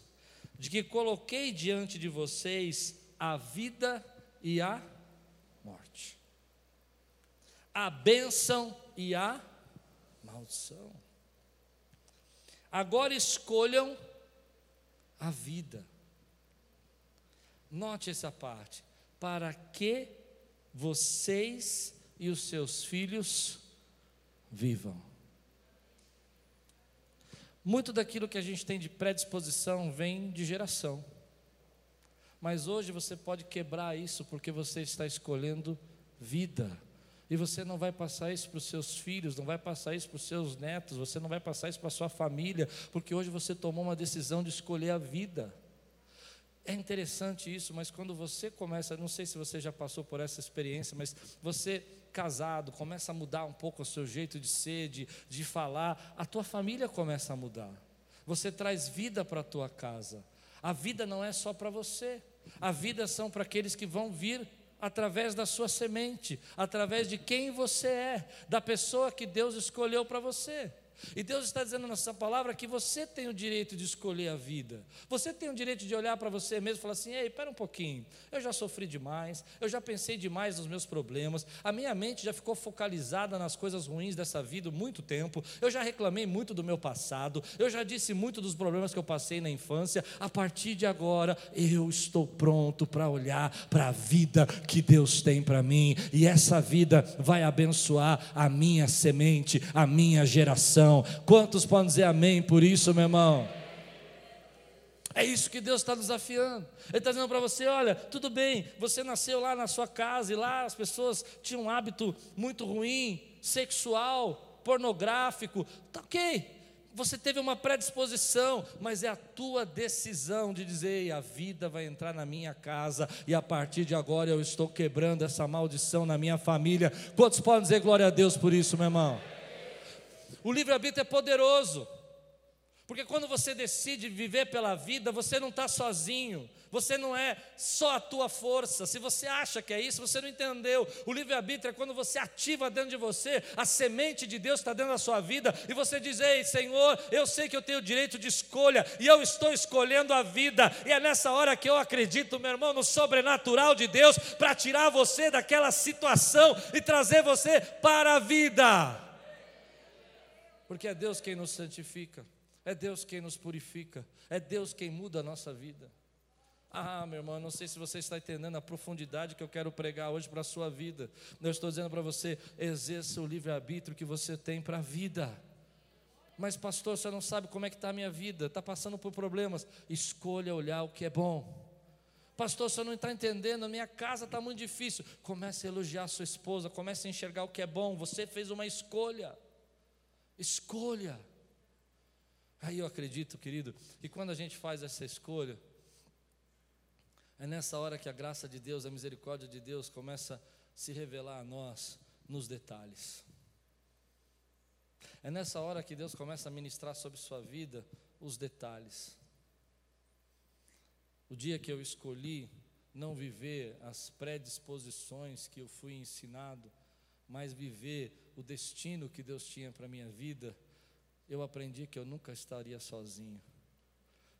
de que coloquei diante de vocês a vida e a morte. A bênção e a maldição. Agora escolham a vida. Note essa parte. Para que vocês e os seus filhos vivam. Muito daquilo que a gente tem de predisposição vem de geração. Mas hoje você pode quebrar isso porque você está escolhendo vida. E você não vai passar isso para os seus filhos, não vai passar isso para os seus netos, você não vai passar isso para a sua família, porque hoje você tomou uma decisão de escolher a vida. É interessante isso, mas quando você começa, não sei se você já passou por essa experiência, mas você casado começa a mudar um pouco o seu jeito de ser, de, de falar, a tua família começa a mudar. Você traz vida para a tua casa. A vida não é só para você. A vida são para aqueles que vão vir através da sua semente, através de quem você é, da pessoa que Deus escolheu para você. E Deus está dizendo nessa palavra que você tem o direito de escolher a vida. Você tem o direito de olhar para você mesmo e falar assim: ei, espera um pouquinho, eu já sofri demais, eu já pensei demais nos meus problemas, a minha mente já ficou focalizada nas coisas ruins dessa vida muito tempo, eu já reclamei muito do meu passado, eu já disse muito dos problemas que eu passei na infância. A partir de agora, eu estou pronto para olhar para a vida que Deus tem para mim, e essa vida vai abençoar a minha semente, a minha geração Quantos podem dizer amém por isso, meu irmão? É isso que Deus está desafiando. Ele está dizendo para você: olha, tudo bem, você nasceu lá na sua casa e lá as pessoas tinham um hábito muito ruim, sexual, pornográfico. Tá ok, você teve uma predisposição, mas é a tua decisão de dizer: a vida vai entrar na minha casa e a partir de agora eu estou quebrando essa maldição na minha família. Quantos podem dizer glória a Deus por isso, meu irmão? O livre-arbítrio é poderoso. Porque quando você decide viver pela vida, você não está sozinho, você não é só a tua força. Se você acha que é isso, você não entendeu. O livre-arbítrio é quando você ativa dentro de você, a semente de Deus está dentro da sua vida, e você diz: Ei, Senhor, eu sei que eu tenho direito de escolha, e eu estou escolhendo a vida, e é nessa hora que eu acredito, meu irmão, no sobrenatural de Deus, para tirar você daquela situação e trazer você para a vida porque é Deus quem nos santifica, é Deus quem nos purifica, é Deus quem muda a nossa vida. Ah, meu irmão, não sei se você está entendendo a profundidade que eu quero pregar hoje para a sua vida. Eu estou dizendo para você: exerça o livre-arbítrio que você tem para a vida. Mas, pastor, você não sabe como é que está a minha vida, está passando por problemas. Escolha olhar o que é bom. Pastor, você não está entendendo, a minha casa está muito difícil. Comece a elogiar a sua esposa, comece a enxergar o que é bom. Você fez uma escolha. Escolha. Aí eu acredito, querido, que quando a gente faz essa escolha, é nessa hora que a graça de Deus, a misericórdia de Deus começa a se revelar a nós nos detalhes. É nessa hora que Deus começa a ministrar sobre sua vida os detalhes. O dia que eu escolhi não viver as predisposições que eu fui ensinado, mas viver o destino que Deus tinha para a minha vida, eu aprendi que eu nunca estaria sozinho,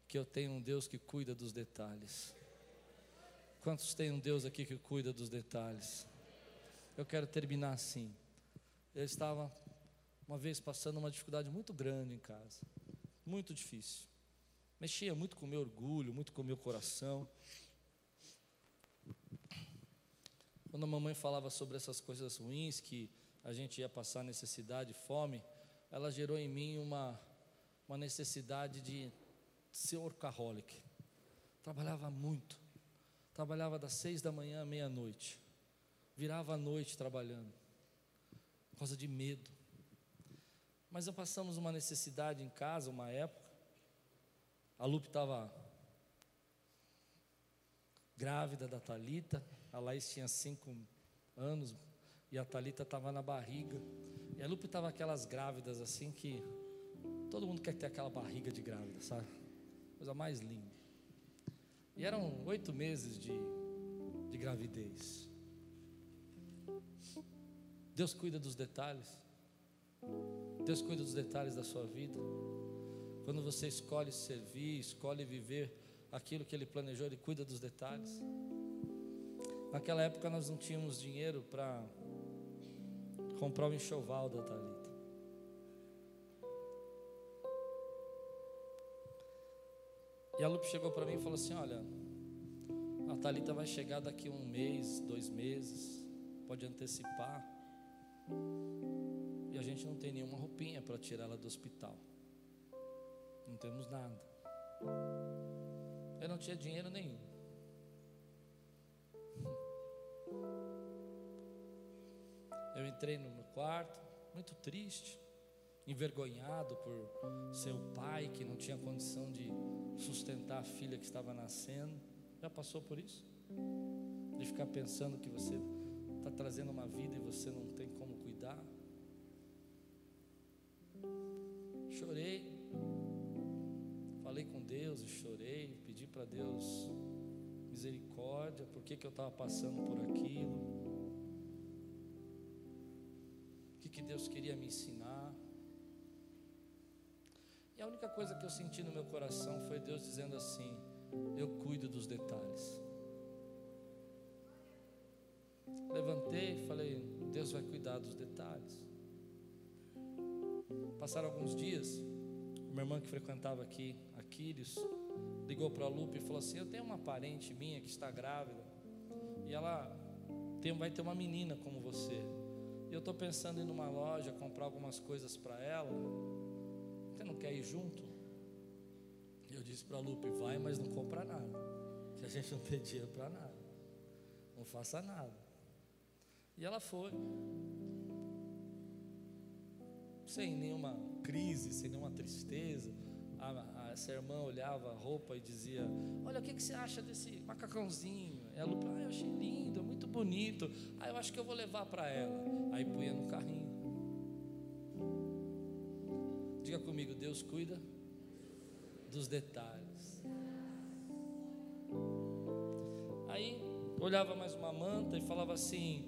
que eu tenho um Deus que cuida dos detalhes. Quantos tem um Deus aqui que cuida dos detalhes? Eu quero terminar assim. Eu estava uma vez passando uma dificuldade muito grande em casa, muito difícil. Mexia muito com o meu orgulho, muito com o meu coração. Quando a mamãe falava sobre essas coisas ruins, que a gente ia passar necessidade, fome, ela gerou em mim uma, uma necessidade de ser workaholic. Trabalhava muito. Trabalhava das seis da manhã à meia-noite. Virava a noite trabalhando. Por causa de medo. Mas nós passamos uma necessidade em casa, uma época. A Lupe estava grávida da Talita. A Laís tinha cinco anos e a Talita estava na barriga. E a Lupe estava aquelas grávidas assim que todo mundo quer ter aquela barriga de grávida, sabe? Coisa mais linda. E eram oito meses de, de gravidez. Deus cuida dos detalhes. Deus cuida dos detalhes da sua vida. Quando você escolhe servir, escolhe viver aquilo que Ele planejou, Ele cuida dos detalhes. Naquela época nós não tínhamos dinheiro para comprar o enxoval da Thalita. E a Lupe chegou para mim e falou assim: Olha, a Thalita vai chegar daqui um mês, dois meses, pode antecipar. E a gente não tem nenhuma roupinha para tirar ela do hospital. Não temos nada. Eu não tinha dinheiro nenhum. Eu entrei no quarto, muito triste, envergonhado por ser o pai que não tinha condição de sustentar a filha que estava nascendo. Já passou por isso? De ficar pensando que você está trazendo uma vida e você não tem como cuidar? Chorei, falei com Deus e chorei, pedi para Deus misericórdia, por que, que eu estava passando por aquilo. Que Deus queria me ensinar. E a única coisa que eu senti no meu coração foi Deus dizendo assim: Eu cuido dos detalhes. Levantei e falei: Deus vai cuidar dos detalhes. Passaram alguns dias, uma irmã que frequentava aqui, Aquiles, ligou para a Lupe e falou assim: Eu tenho uma parente minha que está grávida, e ela tem, vai ter uma menina como você eu estou pensando em ir numa loja comprar algumas coisas para ela. Você não quer ir junto? Eu disse para a Lupe: vai, mas não compra nada. Que a gente não tem dinheiro para nada. Não faça nada. E ela foi. Sem nenhuma crise, sem nenhuma tristeza. A, a, essa irmã olhava a roupa e dizia: Olha, o que, que você acha desse macacãozinho? Ela, ah, eu achei lindo, é muito bonito. Ah, eu acho que eu vou levar para ela. Aí punha no carrinho. Diga comigo, Deus cuida dos detalhes. Aí olhava mais uma manta e falava assim: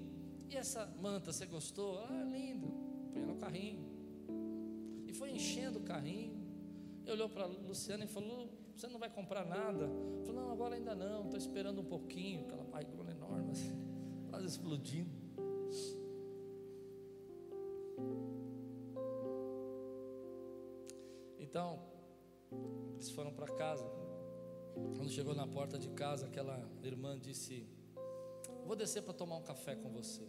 E essa manta, você gostou? Ah, lindo. Punha no carrinho. E foi enchendo o carrinho. E olhou para Luciana e falou: Você não vai comprar nada? Falou: Não, agora ainda não, estou esperando um pouquinho. Aquela barrigona enorme, assim, quase explodindo. Então, eles foram para casa. Quando chegou na porta de casa, aquela irmã disse: Vou descer para tomar um café com você.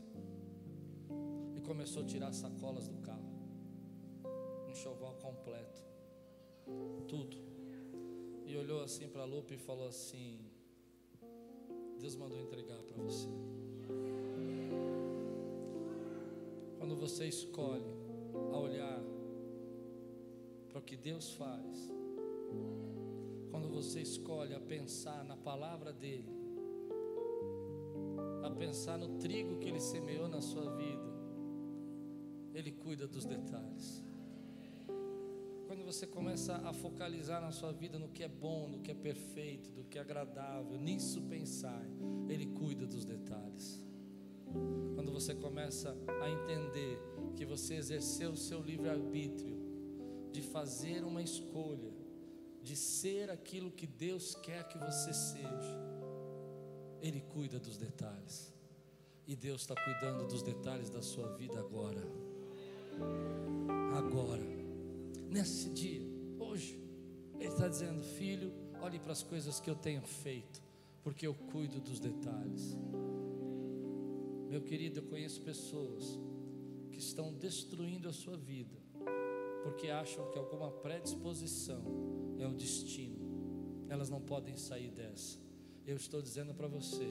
E começou a tirar as sacolas do carro. Um enxoval completo tudo. E olhou assim para a Lupe e falou assim: Deus mandou entregar para você. Quando você escolhe a olhar para o que Deus faz, quando você escolhe a pensar na palavra dEle, a pensar no trigo que Ele semeou na sua vida, Ele cuida dos detalhes você começa a focalizar na sua vida no que é bom, no que é perfeito, do que é agradável, nisso pensar, Ele cuida dos detalhes. Quando você começa a entender que você exerceu o seu livre-arbítrio, de fazer uma escolha, de ser aquilo que Deus quer que você seja, Ele cuida dos detalhes. E Deus está cuidando dos detalhes da sua vida agora. Agora, nesse dia, hoje, Ele está dizendo: Filho, olhe para as coisas que eu tenho feito, porque eu cuido dos detalhes. Meu querido, eu conheço pessoas que estão destruindo a sua vida, porque acham que alguma predisposição é o destino, elas não podem sair dessa. Eu estou dizendo para você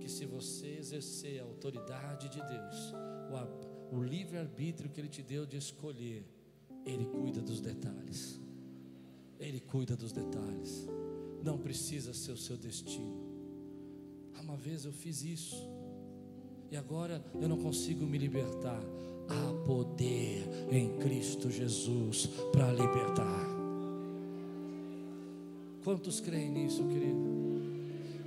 que se você exercer a autoridade de Deus, o, o livre-arbítrio que Ele te deu de escolher, Ele cuida dos detalhes. Ele cuida dos detalhes. Não precisa ser o seu destino. Uma vez eu fiz isso. E agora eu não consigo me libertar. Há poder em Cristo Jesus para libertar. Quantos creem nisso, querido?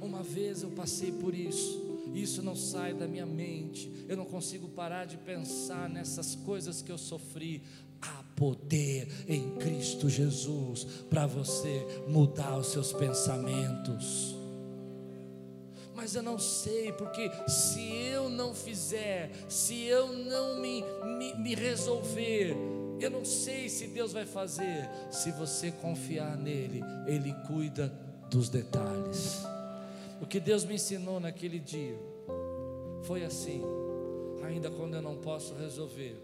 Uma vez eu passei por isso, isso não sai da minha mente, eu não consigo parar de pensar nessas coisas que eu sofri. Há poder em Cristo Jesus para você mudar os seus pensamentos. Mas eu não sei, porque se eu não fizer, se eu não me, me, me resolver, eu não sei se Deus vai fazer. Se você confiar nele, Ele cuida dos detalhes. O que Deus me ensinou naquele dia foi assim: ainda quando eu não posso resolver,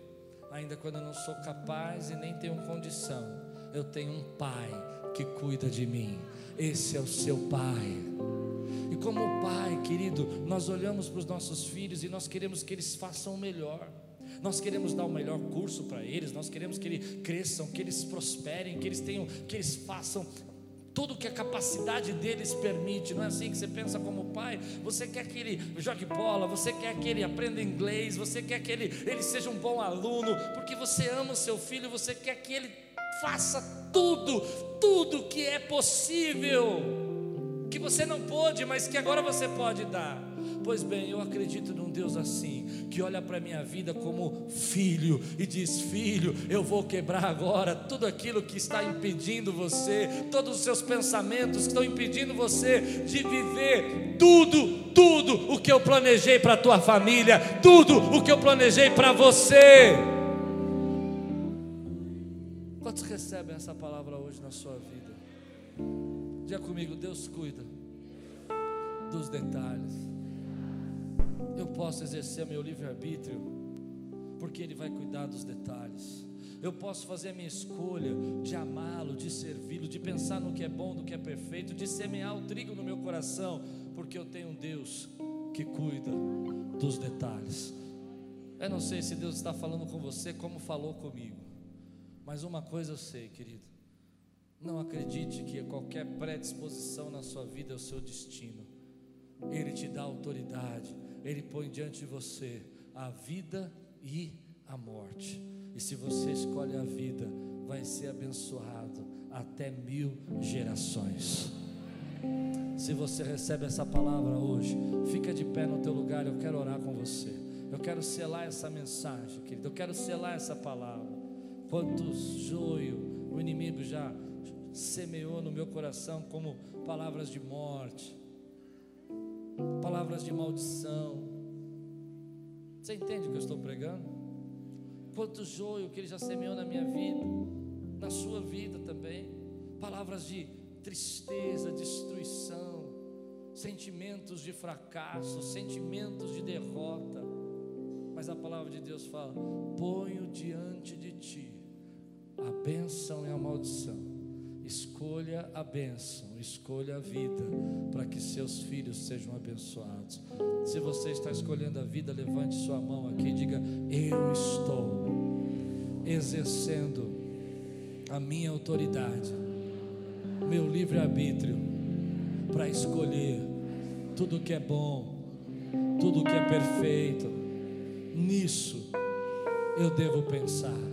ainda quando eu não sou capaz e nem tenho condição, eu tenho um Pai que cuida de mim. Esse é o seu Pai. E como Pai, querido, nós olhamos para os nossos filhos e nós queremos que eles façam o melhor. Nós queremos dar o melhor curso para eles, nós queremos que eles cresçam, que eles prosperem, que eles tenham, que eles façam tudo que a capacidade deles permite. Não é assim que você pensa como pai? Você quer que ele jogue bola, você quer que ele aprenda inglês, você quer que ele, ele seja um bom aluno, porque você ama o seu filho, você quer que ele faça tudo, tudo que é possível, que você não pôde, mas que agora você pode dar. Pois bem, eu acredito num Deus assim, que olha para a minha vida como filho e diz: Filho, eu vou quebrar agora tudo aquilo que está impedindo você, todos os seus pensamentos que estão impedindo você de viver tudo, tudo o que eu planejei para a tua família, tudo o que eu planejei para você. Quantos recebem essa palavra hoje na sua vida? Diga comigo, Deus cuida dos detalhes eu posso exercer meu livre-arbítrio, porque Ele vai cuidar dos detalhes. Eu posso fazer a minha escolha de amá-lo, de servi-lo, de pensar no que é bom, no que é perfeito, de semear o trigo no meu coração, porque eu tenho um Deus que cuida dos detalhes. Eu não sei se Deus está falando com você como falou comigo, mas uma coisa eu sei, querido. Não acredite que qualquer predisposição na sua vida é o seu destino. Ele te dá autoridade, ele põe diante de você a vida e a morte. E se você escolhe a vida, vai ser abençoado até mil gerações. Se você recebe essa palavra hoje, fica de pé no teu lugar, eu quero orar com você. Eu quero selar essa mensagem, querido. Eu quero selar essa palavra. Quantos joio o inimigo já semeou no meu coração como palavras de morte, palavras de maldição. Você entende o que eu estou pregando? Quanto joio que ele já semeou na minha vida, na sua vida também. Palavras de tristeza, destruição, sentimentos de fracasso, sentimentos de derrota. Mas a palavra de Deus fala: ponho diante de ti a bênção e a maldição Escolha a bênção, escolha a vida, para que seus filhos sejam abençoados. Se você está escolhendo a vida, levante sua mão aqui e diga: Eu estou exercendo a minha autoridade, meu livre-arbítrio, para escolher tudo que é bom, tudo que é perfeito. Nisso eu devo pensar.